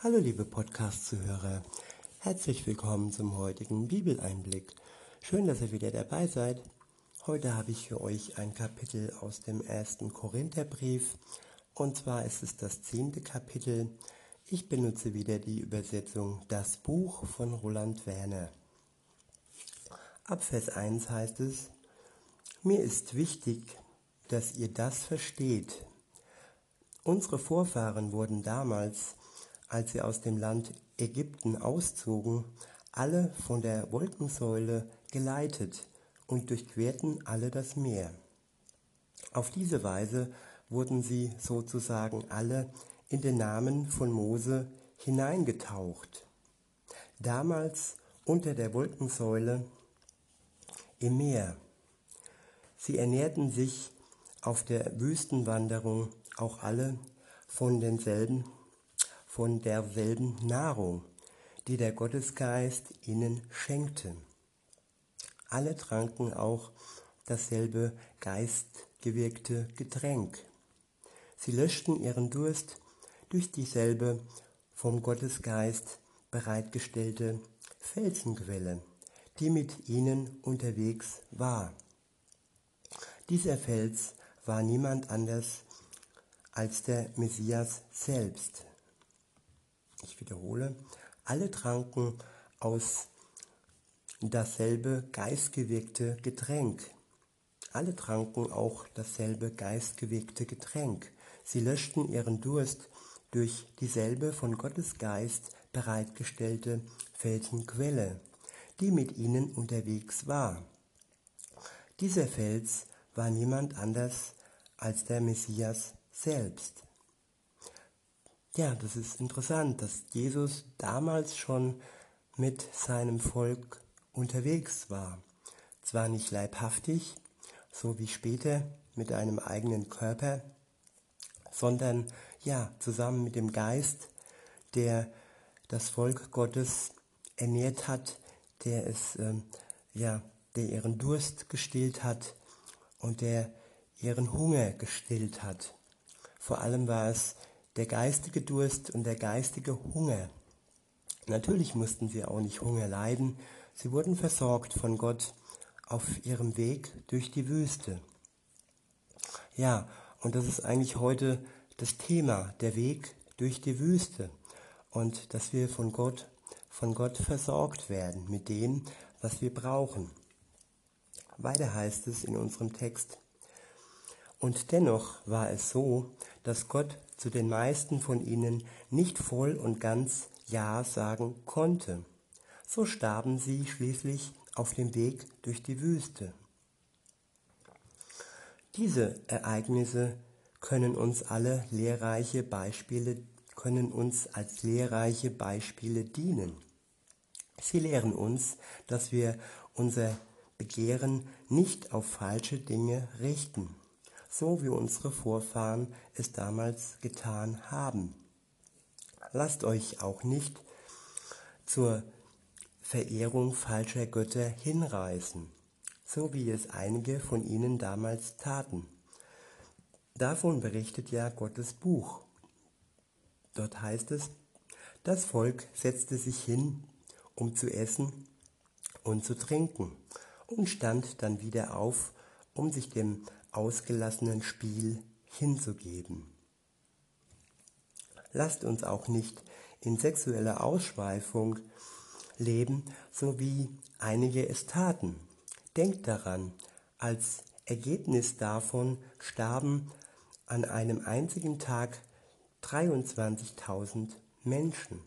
Hallo liebe Podcast-Zuhörer, herzlich willkommen zum heutigen Bibeleinblick. Schön, dass ihr wieder dabei seid. Heute habe ich für euch ein Kapitel aus dem ersten Korintherbrief und zwar ist es das zehnte Kapitel. Ich benutze wieder die Übersetzung Das Buch von Roland Werner. Ab Vers 1 heißt es, mir ist wichtig, dass ihr das versteht. Unsere Vorfahren wurden damals als sie aus dem Land Ägypten auszogen, alle von der Wolkensäule geleitet und durchquerten alle das Meer. Auf diese Weise wurden sie sozusagen alle in den Namen von Mose hineingetaucht. Damals unter der Wolkensäule im Meer. Sie ernährten sich auf der Wüstenwanderung auch alle von denselben von derselben Nahrung, die der Gottesgeist ihnen schenkte. Alle tranken auch dasselbe geistgewirkte Getränk. Sie löschten ihren Durst durch dieselbe vom Gottesgeist bereitgestellte Felsenquelle, die mit ihnen unterwegs war. Dieser Fels war niemand anders als der Messias selbst ich wiederhole, alle tranken aus dasselbe geistgewirkte Getränk. Alle tranken auch dasselbe geistgewirkte Getränk. Sie löschten ihren Durst durch dieselbe von Gottes Geist bereitgestellte Felsenquelle, die mit ihnen unterwegs war. Dieser Fels war niemand anders als der Messias selbst. Ja, das ist interessant, dass Jesus damals schon mit seinem Volk unterwegs war. Zwar nicht leibhaftig, so wie später mit einem eigenen Körper, sondern ja, zusammen mit dem Geist, der das Volk Gottes ernährt hat, der es ähm, ja, der ihren Durst gestillt hat und der ihren Hunger gestillt hat. Vor allem war es der geistige Durst und der geistige Hunger. Natürlich mussten sie auch nicht Hunger leiden, sie wurden versorgt von Gott auf ihrem Weg durch die Wüste. Ja, und das ist eigentlich heute das Thema, der Weg durch die Wüste und dass wir von Gott, von Gott versorgt werden mit dem, was wir brauchen. Weiter heißt es in unserem Text, und dennoch war es so, dass Gott zu den meisten von ihnen nicht voll und ganz Ja sagen konnte. So starben sie schließlich auf dem Weg durch die Wüste. Diese Ereignisse können uns alle lehrreiche Beispiele können uns als lehrreiche Beispiele dienen. Sie lehren uns, dass wir unser Begehren nicht auf falsche Dinge richten so wie unsere Vorfahren es damals getan haben. Lasst euch auch nicht zur Verehrung falscher Götter hinreißen, so wie es einige von ihnen damals taten. Davon berichtet ja Gottes Buch. Dort heißt es, das Volk setzte sich hin, um zu essen und zu trinken, und stand dann wieder auf, um sich dem ausgelassenen Spiel hinzugeben. Lasst uns auch nicht in sexueller Ausschweifung leben, so wie einige es taten. Denkt daran, als Ergebnis davon starben an einem einzigen Tag 23.000 Menschen.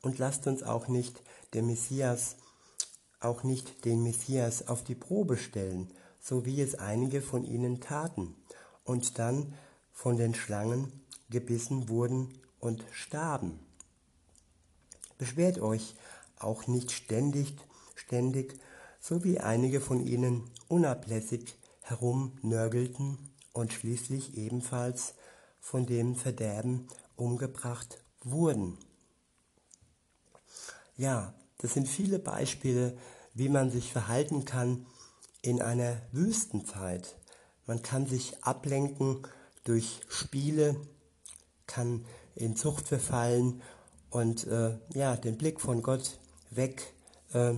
Und lasst uns auch nicht den Messias, auch nicht den Messias auf die Probe stellen, so wie es einige von ihnen taten, und dann von den Schlangen gebissen wurden und starben. Beschwert euch auch nicht ständig, ständig, so wie einige von ihnen unablässig herumnörgelten und schließlich ebenfalls von dem Verderben umgebracht wurden. Ja, das sind viele Beispiele, wie man sich verhalten kann, in einer Wüstenzeit. Man kann sich ablenken durch Spiele, kann in Zucht verfallen und äh, ja, den Blick von Gott weg äh.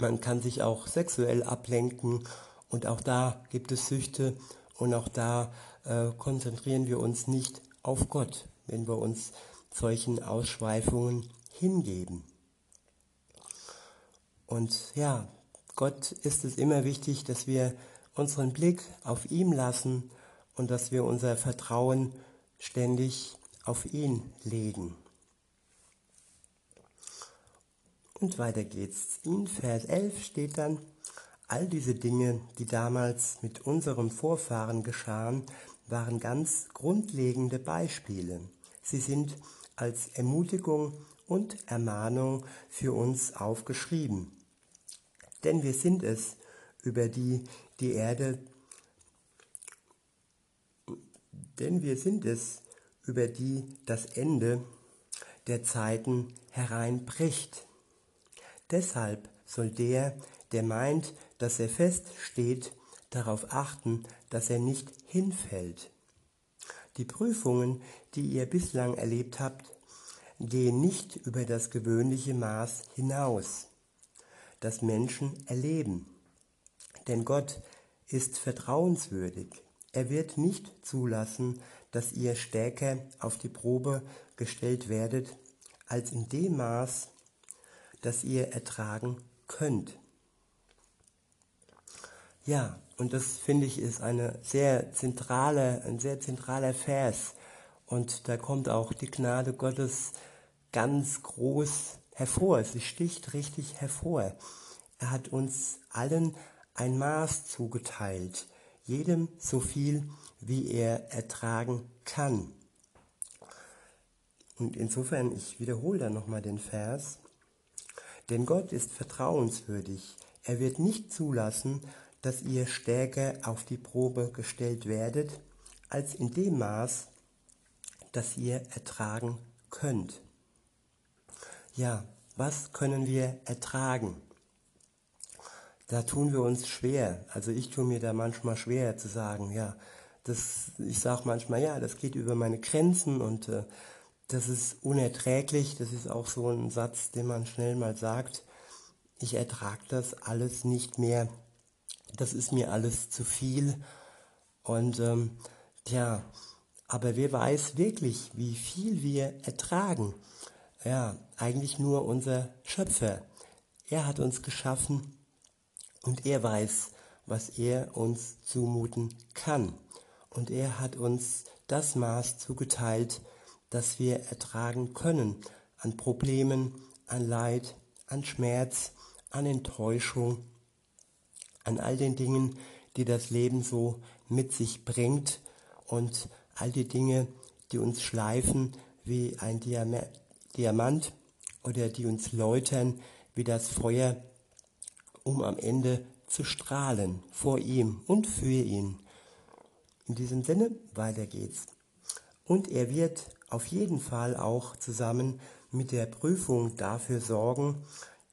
Man kann sich auch sexuell ablenken und auch da gibt es Süchte und auch da äh, konzentrieren wir uns nicht auf Gott, wenn wir uns solchen Ausschweifungen hingeben. Und ja, Gott ist es immer wichtig, dass wir unseren Blick auf ihm lassen und dass wir unser Vertrauen ständig auf ihn legen. Und weiter geht's. In Vers 11 steht dann, all diese Dinge, die damals mit unserem Vorfahren geschahen, waren ganz grundlegende Beispiele. Sie sind als Ermutigung und Ermahnung für uns aufgeschrieben. Denn wir sind es, über die die Erde, denn wir sind es, über die das Ende der Zeiten hereinbricht. Deshalb soll der, der meint, dass er fest steht, darauf achten, dass er nicht hinfällt. Die Prüfungen, die ihr bislang erlebt habt, gehen nicht über das gewöhnliche Maß hinaus, das Menschen erleben. Denn Gott ist vertrauenswürdig. Er wird nicht zulassen, dass ihr stärker auf die Probe gestellt werdet, als in dem Maß, das ihr ertragen könnt. Ja, und das finde ich ist eine sehr zentrale, ein sehr zentraler Vers. Und da kommt auch die Gnade Gottes ganz groß hervor. Sie sticht richtig hervor. Er hat uns allen ein Maß zugeteilt, jedem so viel, wie er ertragen kann. Und insofern, ich wiederhole da nochmal den Vers, denn Gott ist vertrauenswürdig. Er wird nicht zulassen, dass ihr stärker auf die Probe gestellt werdet, als in dem Maß, das ihr ertragen könnt. Ja, was können wir ertragen? Da tun wir uns schwer. Also ich tue mir da manchmal schwer zu sagen, ja, das, ich sage manchmal, ja, das geht über meine Grenzen und äh, das ist unerträglich. Das ist auch so ein Satz, den man schnell mal sagt. Ich ertrage das alles nicht mehr. Das ist mir alles zu viel. Und ähm, ja, aber wer weiß wirklich, wie viel wir ertragen? Ja, eigentlich nur unser Schöpfer. Er hat uns geschaffen und er weiß, was er uns zumuten kann. Und er hat uns das Maß zugeteilt, das wir ertragen können an Problemen, an Leid, an Schmerz, an Enttäuschung, an all den Dingen, die das Leben so mit sich bringt und all die Dinge, die uns schleifen wie ein Diamant oder die uns läutern wie das Feuer, um am Ende zu strahlen vor ihm und für ihn. In diesem Sinne, weiter geht's. Und er wird auf jeden Fall auch zusammen mit der Prüfung dafür sorgen,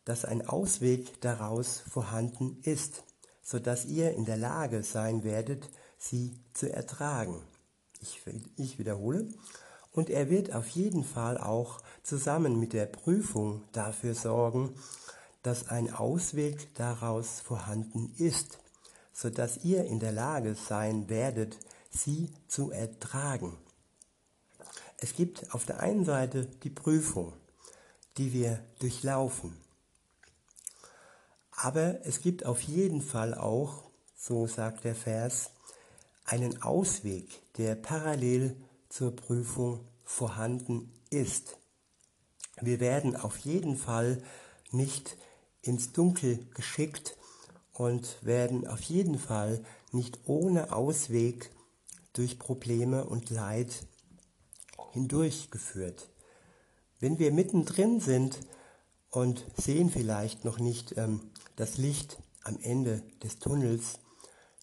dass ein Ausweg daraus vorhanden ist, so dass ihr in der Lage sein werdet, sie zu ertragen. Ich, ich wiederhole. Und er wird auf jeden Fall auch zusammen mit der Prüfung dafür sorgen, dass ein Ausweg daraus vorhanden ist, so dass ihr in der Lage sein werdet, sie zu ertragen. Es gibt auf der einen Seite die Prüfung, die wir durchlaufen. Aber es gibt auf jeden Fall auch, so sagt der Vers, einen Ausweg, der parallel zur Prüfung vorhanden ist. Wir werden auf jeden Fall nicht ins Dunkel geschickt und werden auf jeden Fall nicht ohne Ausweg durch Probleme und Leid hindurchgeführt. Wenn wir mittendrin sind und sehen vielleicht noch nicht ähm, das Licht am Ende des Tunnels,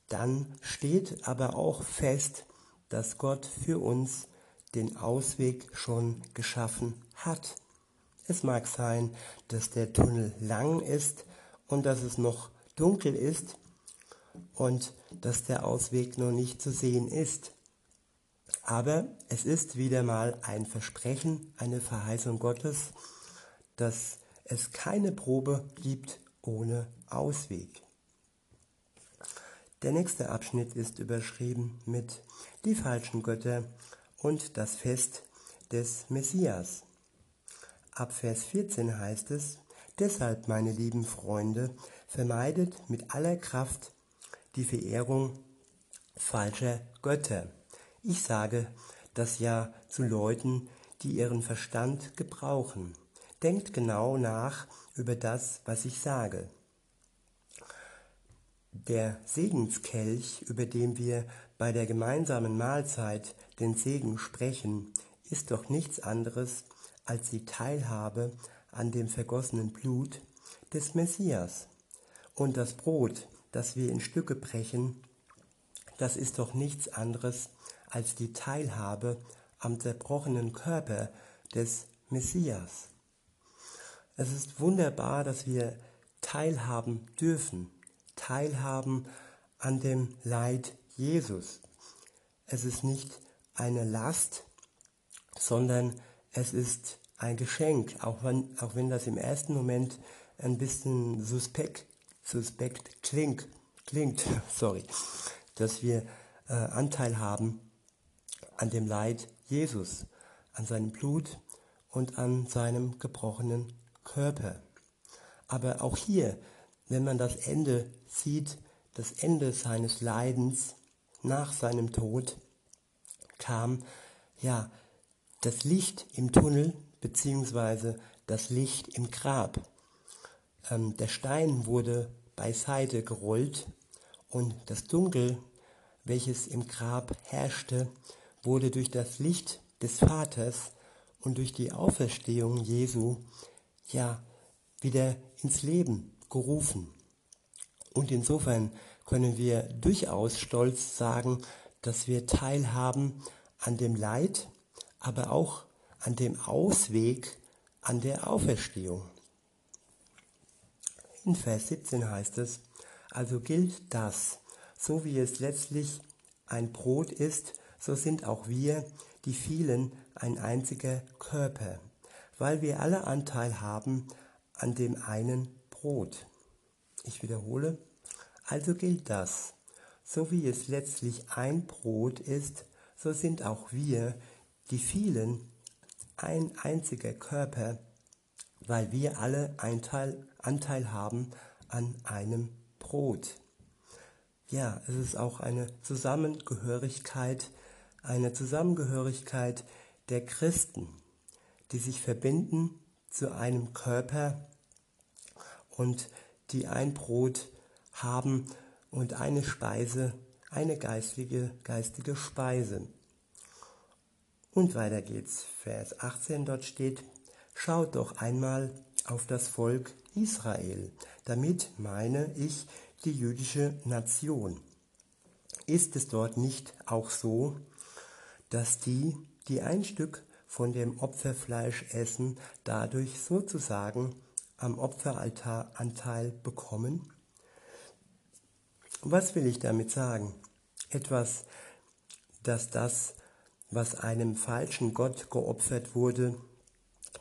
dann steht aber auch fest, dass Gott für uns den Ausweg schon geschaffen hat. Es mag sein, dass der Tunnel lang ist und dass es noch dunkel ist und dass der Ausweg noch nicht zu sehen ist. Aber es ist wieder mal ein Versprechen, eine Verheißung Gottes, dass es keine Probe gibt ohne Ausweg. Der nächste Abschnitt ist überschrieben mit die falschen Götter und das Fest des Messias. Ab Vers 14 heißt es, deshalb, meine lieben Freunde, vermeidet mit aller Kraft die Verehrung falscher Götter. Ich sage das ja zu Leuten, die ihren Verstand gebrauchen. Denkt genau nach über das, was ich sage. Der Segenskelch, über den wir bei der gemeinsamen Mahlzeit den Segen sprechen, ist doch nichts anderes als die Teilhabe an dem vergossenen Blut des Messias. Und das Brot, das wir in Stücke brechen, das ist doch nichts anderes als die Teilhabe am zerbrochenen Körper des Messias. Es ist wunderbar, dass wir teilhaben dürfen, teilhaben an dem Leid Jesus. Es ist nicht eine Last, sondern es ist ein Geschenk, auch wenn, auch wenn das im ersten Moment ein bisschen suspekt, suspekt klingt, klingt, sorry, dass wir äh, Anteil haben an dem Leid Jesus, an seinem Blut und an seinem gebrochenen Körper. Aber auch hier, wenn man das Ende sieht, das Ende seines Leidens nach seinem Tod, kam ja das Licht im Tunnel beziehungsweise das Licht im Grab. Ähm, der Stein wurde beiseite gerollt und das Dunkel, welches im Grab herrschte, wurde durch das Licht des Vaters und durch die Auferstehung Jesu ja wieder ins Leben gerufen. Und insofern können wir durchaus stolz sagen, dass wir teilhaben an dem Leid, aber auch an dem Ausweg an der Auferstehung. In Vers 17 heißt es, also gilt das, so wie es letztlich ein Brot ist, so sind auch wir, die vielen, ein einziger Körper, weil wir alle Anteil haben an dem einen Brot. Ich wiederhole, also gilt das, so wie es letztlich ein Brot ist, so sind auch wir, die vielen, ein einziger Körper, weil wir alle Anteil, Anteil haben an einem Brot. Ja, es ist auch eine Zusammengehörigkeit eine Zusammengehörigkeit der Christen, die sich verbinden zu einem Körper und die ein Brot haben und eine Speise, eine geistige, geistige Speise. Und weiter geht's. Vers 18 dort steht, schaut doch einmal auf das Volk Israel. Damit meine ich die jüdische Nation. Ist es dort nicht auch so, dass die, die ein Stück von dem Opferfleisch essen, dadurch sozusagen am Opferaltar Anteil bekommen? Was will ich damit sagen? Etwas, dass das, was einem falschen Gott geopfert wurde,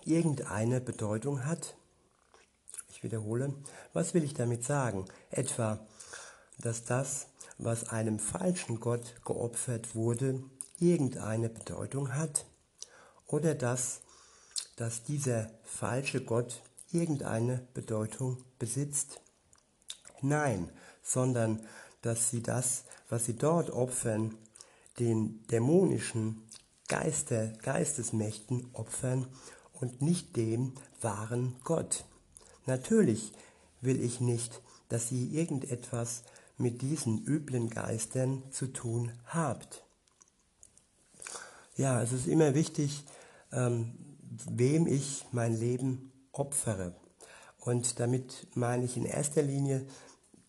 irgendeine Bedeutung hat? Ich wiederhole, was will ich damit sagen? Etwa, dass das, was einem falschen Gott geopfert wurde, irgendeine Bedeutung hat oder dass, dass dieser falsche Gott irgendeine Bedeutung besitzt. Nein, sondern dass sie das, was sie dort opfern, den dämonischen Geister, Geistesmächten opfern und nicht dem wahren Gott. Natürlich will ich nicht, dass ihr irgendetwas mit diesen üblen Geistern zu tun habt. Ja, es ist immer wichtig, ähm, wem ich mein Leben opfere. Und damit meine ich in erster Linie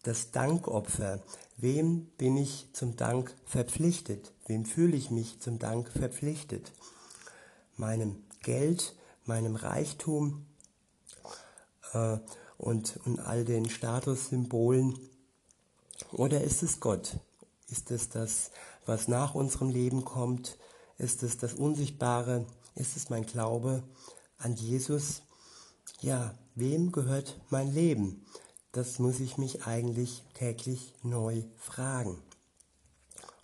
das Dankopfer. Wem bin ich zum Dank verpflichtet? Wem fühle ich mich zum Dank verpflichtet? Meinem Geld, meinem Reichtum äh, und, und all den Statussymbolen? Oder ist es Gott? Ist es das, was nach unserem Leben kommt? Ist es das Unsichtbare? Ist es mein Glaube an Jesus? Ja, wem gehört mein Leben? Das muss ich mich eigentlich täglich neu fragen.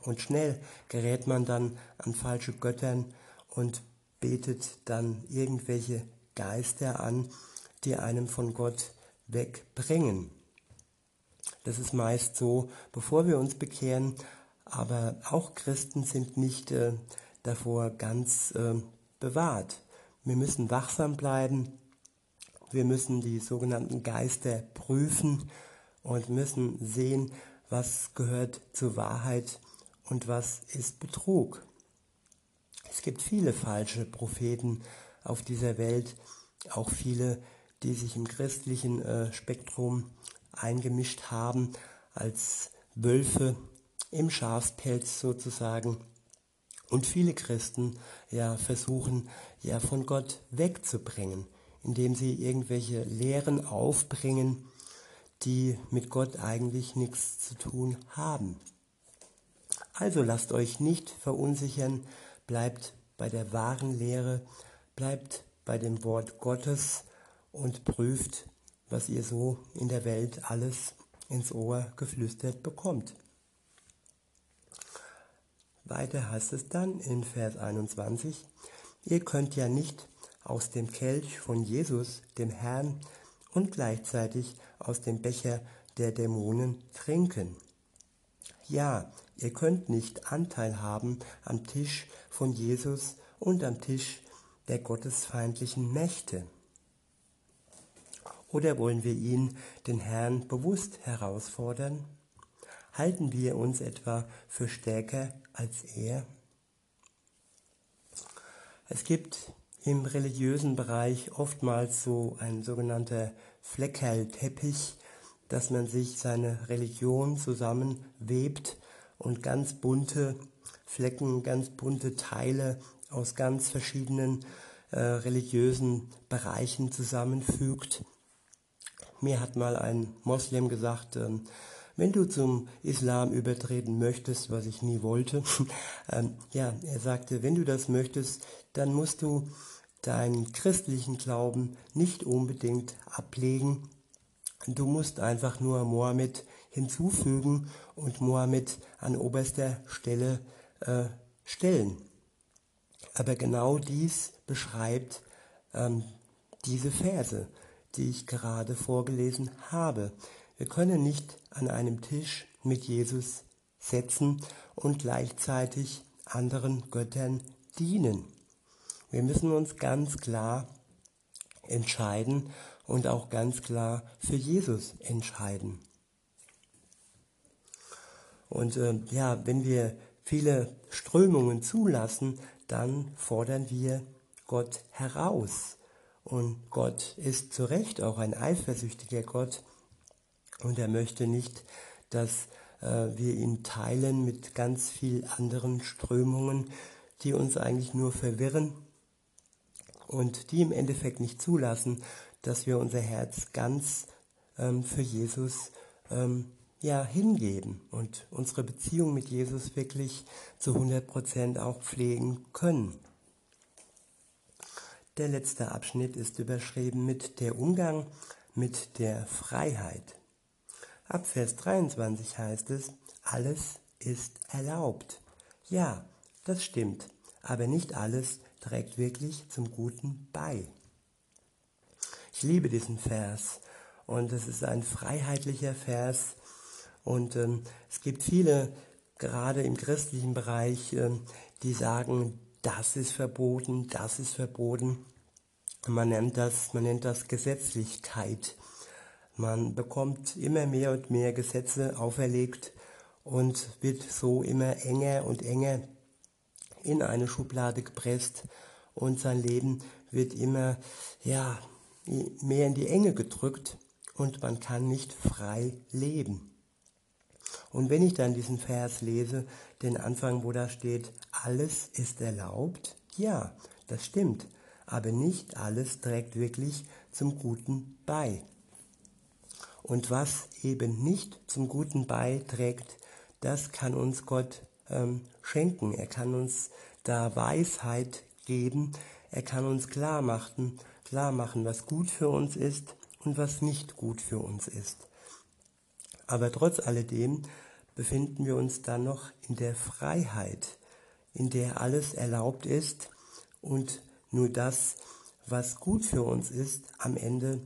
Und schnell gerät man dann an falsche Göttern und betet dann irgendwelche Geister an, die einem von Gott wegbringen. Das ist meist so, bevor wir uns bekehren, aber auch Christen sind nicht äh, davor ganz äh, bewahrt. Wir müssen wachsam bleiben, wir müssen die sogenannten Geister prüfen und müssen sehen, was gehört zur Wahrheit und was ist Betrug. Es gibt viele falsche Propheten auf dieser Welt, auch viele, die sich im christlichen äh, Spektrum eingemischt haben als Wölfe im Schafspelz sozusagen. Und viele Christen ja versuchen ja von Gott wegzubringen, indem sie irgendwelche Lehren aufbringen, die mit Gott eigentlich nichts zu tun haben. Also lasst euch nicht verunsichern, bleibt bei der wahren Lehre, bleibt bei dem Wort Gottes und prüft, was ihr so in der Welt alles ins Ohr geflüstert bekommt. Weiter heißt es dann in Vers 21, ihr könnt ja nicht aus dem Kelch von Jesus, dem Herrn, und gleichzeitig aus dem Becher der Dämonen trinken. Ja, ihr könnt nicht Anteil haben am Tisch von Jesus und am Tisch der gottesfeindlichen Mächte. Oder wollen wir ihn, den Herrn, bewusst herausfordern? Halten wir uns etwa für stärker als er? Es gibt im religiösen Bereich oftmals so ein sogenannter Fleckerlteppich, dass man sich seine Religion zusammenwebt und ganz bunte Flecken, ganz bunte Teile aus ganz verschiedenen äh, religiösen Bereichen zusammenfügt. Mir hat mal ein Moslem gesagt, ähm, wenn du zum Islam übertreten möchtest, was ich nie wollte, ähm, ja, er sagte, wenn du das möchtest, dann musst du deinen christlichen Glauben nicht unbedingt ablegen. Du musst einfach nur Mohammed hinzufügen und Mohammed an oberster Stelle äh, stellen. Aber genau dies beschreibt ähm, diese Verse, die ich gerade vorgelesen habe. Wir können nicht an einem Tisch mit Jesus setzen und gleichzeitig anderen Göttern dienen. Wir müssen uns ganz klar entscheiden und auch ganz klar für Jesus entscheiden. Und äh, ja, wenn wir viele Strömungen zulassen, dann fordern wir Gott heraus. Und Gott ist zu Recht auch ein eifersüchtiger Gott. Und er möchte nicht, dass äh, wir ihn teilen mit ganz viel anderen Strömungen, die uns eigentlich nur verwirren und die im Endeffekt nicht zulassen, dass wir unser Herz ganz ähm, für Jesus ähm, ja, hingeben und unsere Beziehung mit Jesus wirklich zu 100% auch pflegen können. Der letzte Abschnitt ist überschrieben mit der Umgang mit der Freiheit. Ab Vers 23 heißt es, alles ist erlaubt. Ja, das stimmt, aber nicht alles trägt wirklich zum Guten bei. Ich liebe diesen Vers und es ist ein freiheitlicher Vers, und ähm, es gibt viele, gerade im christlichen Bereich, ähm, die sagen, das ist verboten, das ist verboten. Man nennt das, man nennt das Gesetzlichkeit. Man bekommt immer mehr und mehr Gesetze auferlegt und wird so immer enger und enger in eine Schublade gepresst und sein Leben wird immer ja, mehr in die Enge gedrückt und man kann nicht frei leben. Und wenn ich dann diesen Vers lese, den Anfang, wo da steht, alles ist erlaubt, ja, das stimmt, aber nicht alles trägt wirklich zum Guten bei. Und was eben nicht zum Guten beiträgt, das kann uns Gott ähm, schenken. Er kann uns da Weisheit geben. Er kann uns klar machen, klar machen, was gut für uns ist und was nicht gut für uns ist. Aber trotz alledem befinden wir uns dann noch in der Freiheit, in der alles erlaubt ist und nur das, was gut für uns ist, am Ende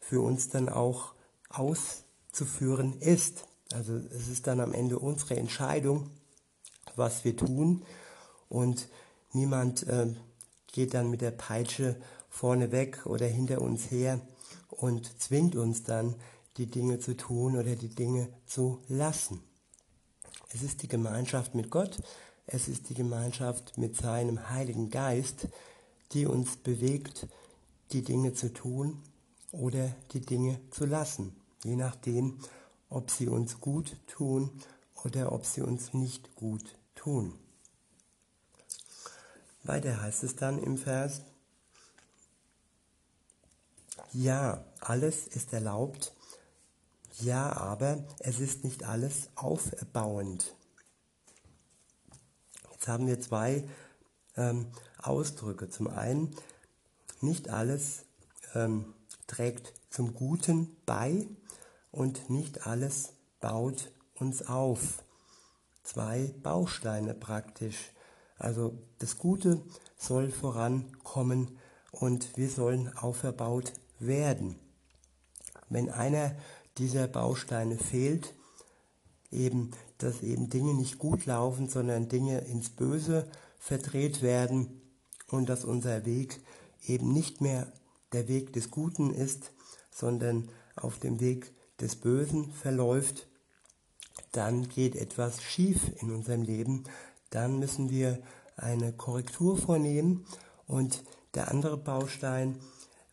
für uns dann auch auszuführen ist. Also es ist dann am Ende unsere Entscheidung, was wir tun. Und niemand äh, geht dann mit der Peitsche vorne weg oder hinter uns her und zwingt uns dann, die Dinge zu tun oder die Dinge zu lassen. Es ist die Gemeinschaft mit Gott, es ist die Gemeinschaft mit seinem Heiligen Geist, die uns bewegt, die Dinge zu tun oder die Dinge zu lassen, je nachdem, ob sie uns gut tun oder ob sie uns nicht gut tun. Weiter heißt es dann im Vers, ja, alles ist erlaubt, ja, aber es ist nicht alles aufbauend. Jetzt haben wir zwei ähm, Ausdrücke. Zum einen, nicht alles ähm, trägt zum Guten bei und nicht alles baut uns auf. Zwei Bausteine praktisch. Also das Gute soll vorankommen und wir sollen auferbaut werden. Wenn einer dieser Bausteine fehlt, eben, dass eben Dinge nicht gut laufen, sondern Dinge ins Böse verdreht werden und dass unser Weg eben nicht mehr der Weg des Guten ist, sondern auf dem Weg des Bösen verläuft, dann geht etwas schief in unserem Leben, dann müssen wir eine Korrektur vornehmen. Und der andere Baustein,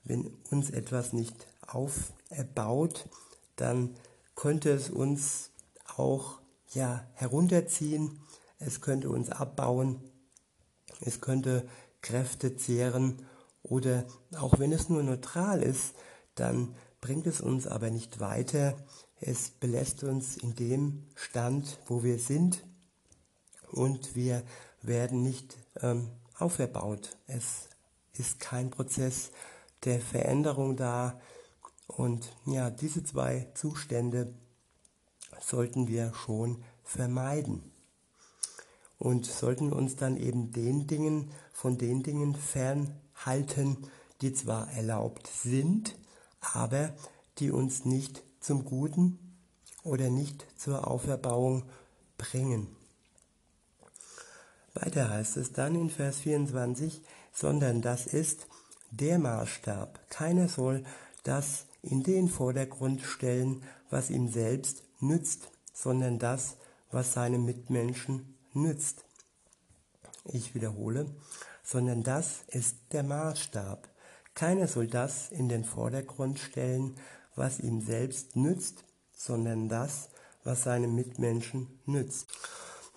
wenn uns etwas nicht aufbaut, dann könnte es uns auch ja, herunterziehen, es könnte uns abbauen, es könnte Kräfte zehren. Oder auch wenn es nur neutral ist, dann bringt es uns aber nicht weiter. Es belässt uns in dem Stand, wo wir sind. Und wir werden nicht ähm, auferbaut. Es ist kein Prozess der Veränderung da, und ja, diese zwei Zustände sollten wir schon vermeiden. Und sollten uns dann eben den Dingen, von den Dingen fernhalten, die zwar erlaubt sind, aber die uns nicht zum Guten oder nicht zur Auferbauung bringen. Weiter heißt es dann in Vers 24, sondern das ist der Maßstab. Keiner soll das in den Vordergrund stellen, was ihm selbst nützt, sondern das, was seinem Mitmenschen nützt. Ich wiederhole, sondern das ist der Maßstab. Keiner soll das in den Vordergrund stellen, was ihm selbst nützt, sondern das, was seinem Mitmenschen nützt.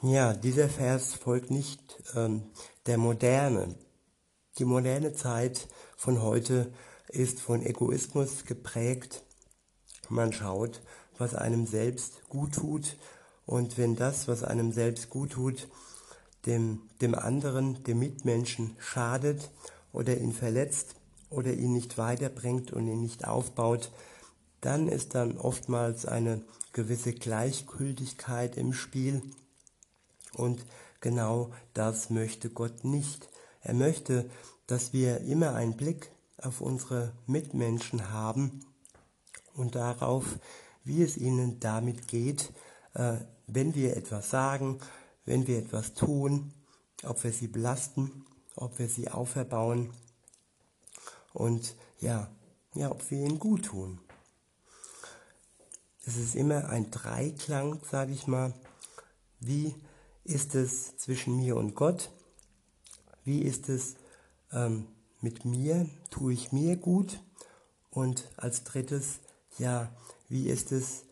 Ja, dieser Vers folgt nicht ähm, der Moderne. Die moderne Zeit von heute ist von Egoismus geprägt. Man schaut, was einem selbst gut tut und wenn das, was einem selbst gut tut, dem, dem anderen, dem Mitmenschen schadet oder ihn verletzt oder ihn nicht weiterbringt und ihn nicht aufbaut, dann ist dann oftmals eine gewisse Gleichgültigkeit im Spiel und genau das möchte Gott nicht. Er möchte, dass wir immer einen Blick auf unsere Mitmenschen haben und darauf, wie es ihnen damit geht, äh, wenn wir etwas sagen, wenn wir etwas tun, ob wir sie belasten, ob wir sie auferbauen und ja, ja, ob wir ihnen gut tun. Es ist immer ein Dreiklang, sage ich mal. Wie ist es zwischen mir und Gott? Wie ist es ähm, mit mir, tue ich mir gut? Und als drittes, ja, wie ist es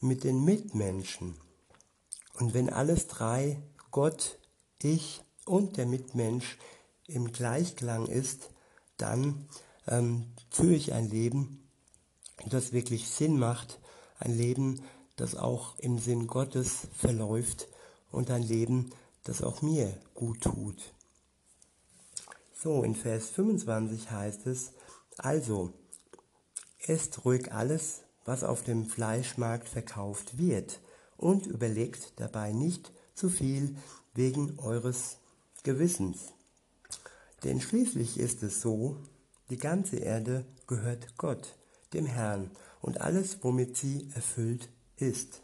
mit den Mitmenschen? Und wenn alles drei, Gott, ich und der Mitmensch im Gleichklang ist, dann ähm, führe ich ein Leben, das wirklich Sinn macht, ein Leben, das auch im Sinn Gottes verläuft und ein Leben, das auch mir gut tut. So, in Vers 25 heißt es, also, esst ruhig alles, was auf dem Fleischmarkt verkauft wird, und überlegt dabei nicht zu viel wegen eures Gewissens. Denn schließlich ist es so, die ganze Erde gehört Gott, dem Herrn, und alles, womit sie erfüllt ist.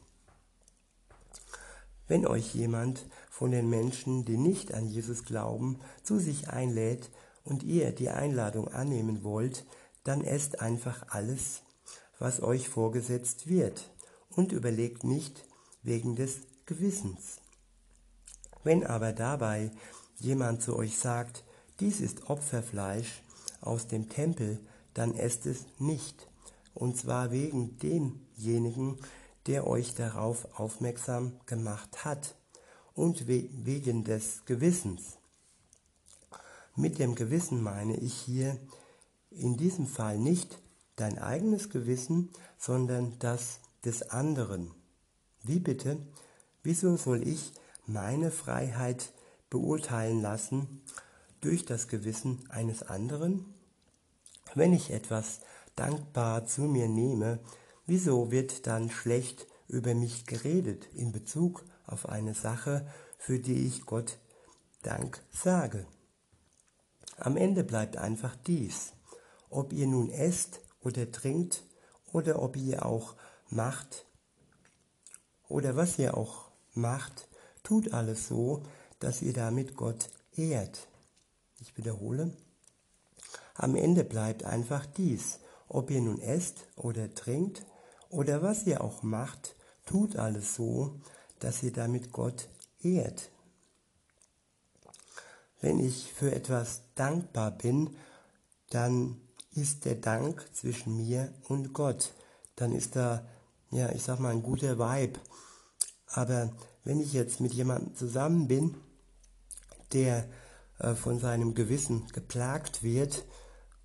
Wenn euch jemand von den Menschen, die nicht an Jesus glauben, zu sich einlädt und ihr die Einladung annehmen wollt, dann esst einfach alles, was euch vorgesetzt wird und überlegt nicht wegen des Gewissens. Wenn aber dabei jemand zu euch sagt, dies ist Opferfleisch aus dem Tempel, dann esst es nicht, und zwar wegen demjenigen, der euch darauf aufmerksam gemacht hat und wegen des Gewissens. Mit dem Gewissen meine ich hier in diesem Fall nicht dein eigenes Gewissen, sondern das des anderen. Wie bitte? Wieso soll ich meine Freiheit beurteilen lassen durch das Gewissen eines anderen? Wenn ich etwas dankbar zu mir nehme, wieso wird dann schlecht über mich geredet in Bezug auf eine Sache, für die ich Gott Dank sage? Am Ende bleibt einfach dies. Ob ihr nun esst oder trinkt oder ob ihr auch macht oder was ihr auch macht, tut alles so, dass ihr damit Gott ehrt. Ich wiederhole. Am Ende bleibt einfach dies. Ob ihr nun esst oder trinkt oder was ihr auch macht, tut alles so, dass ihr damit Gott ehrt. Wenn ich für etwas dankbar bin, dann ist der Dank zwischen mir und Gott. Dann ist da, ja, ich sag mal, ein guter Vibe. Aber wenn ich jetzt mit jemandem zusammen bin, der äh, von seinem Gewissen geplagt wird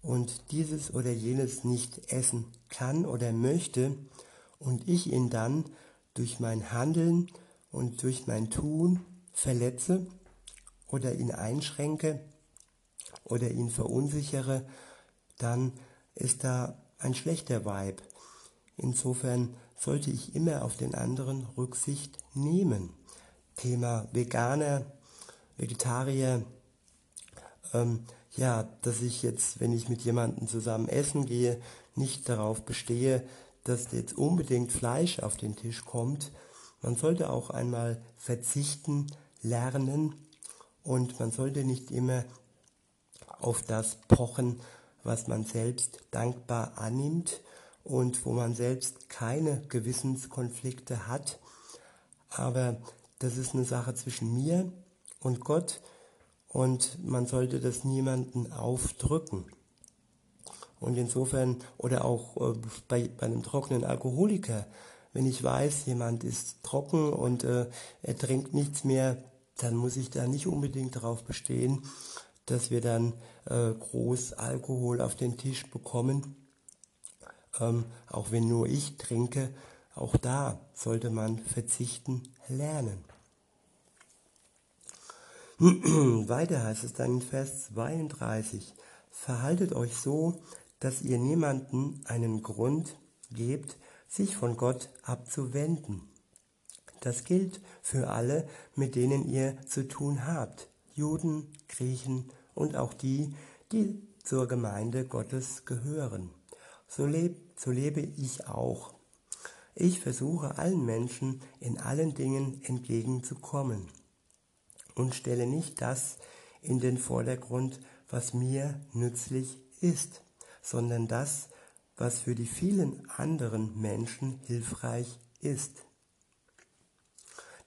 und dieses oder jenes nicht essen kann oder möchte und ich ihn dann durch mein Handeln und durch mein Tun verletze oder ihn einschränke oder ihn verunsichere, dann ist da ein schlechter Vibe. Insofern sollte ich immer auf den anderen Rücksicht nehmen. Thema Veganer, Vegetarier, ähm, ja, dass ich jetzt, wenn ich mit jemandem zusammen essen gehe, nicht darauf bestehe, dass jetzt unbedingt Fleisch auf den Tisch kommt. Man sollte auch einmal verzichten lernen und man sollte nicht immer auf das pochen, was man selbst dankbar annimmt und wo man selbst keine Gewissenskonflikte hat. Aber das ist eine Sache zwischen mir und Gott und man sollte das niemanden aufdrücken. Und insofern, oder auch äh, bei, bei einem trockenen Alkoholiker, wenn ich weiß, jemand ist trocken und äh, er trinkt nichts mehr, dann muss ich da nicht unbedingt darauf bestehen, dass wir dann äh, groß Alkohol auf den Tisch bekommen. Ähm, auch wenn nur ich trinke, auch da sollte man verzichten lernen. Weiter heißt es dann in Vers 32, verhaltet euch so, dass ihr niemanden einen Grund gebt, sich von Gott abzuwenden. Das gilt für alle, mit denen ihr zu tun habt, Juden, Griechen und auch die, die zur Gemeinde Gottes gehören. So, leb, so lebe ich auch. Ich versuche allen Menschen in allen Dingen entgegenzukommen und stelle nicht das in den Vordergrund, was mir nützlich ist, sondern das, was für die vielen anderen Menschen hilfreich ist.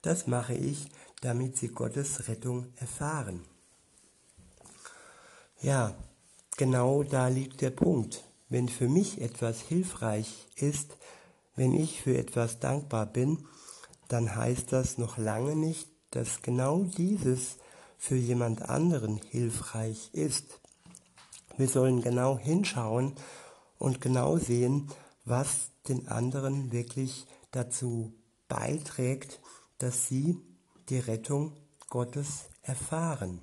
Das mache ich, damit sie Gottes Rettung erfahren. Ja, genau da liegt der Punkt. Wenn für mich etwas hilfreich ist, wenn ich für etwas dankbar bin, dann heißt das noch lange nicht, dass genau dieses für jemand anderen hilfreich ist. Wir sollen genau hinschauen und genau sehen, was den anderen wirklich dazu beiträgt, dass sie die Rettung Gottes erfahren.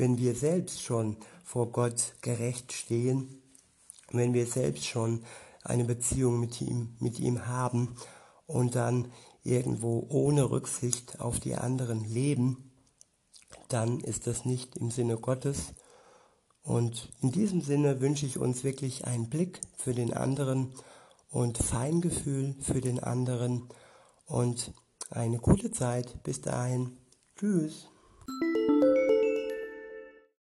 wenn wir selbst schon vor Gott gerecht stehen, wenn wir selbst schon eine Beziehung mit ihm, mit ihm haben und dann irgendwo ohne Rücksicht auf die anderen leben, dann ist das nicht im Sinne Gottes. Und in diesem Sinne wünsche ich uns wirklich einen Blick für den anderen und Feingefühl für den anderen und eine gute Zeit. Bis dahin. Tschüss.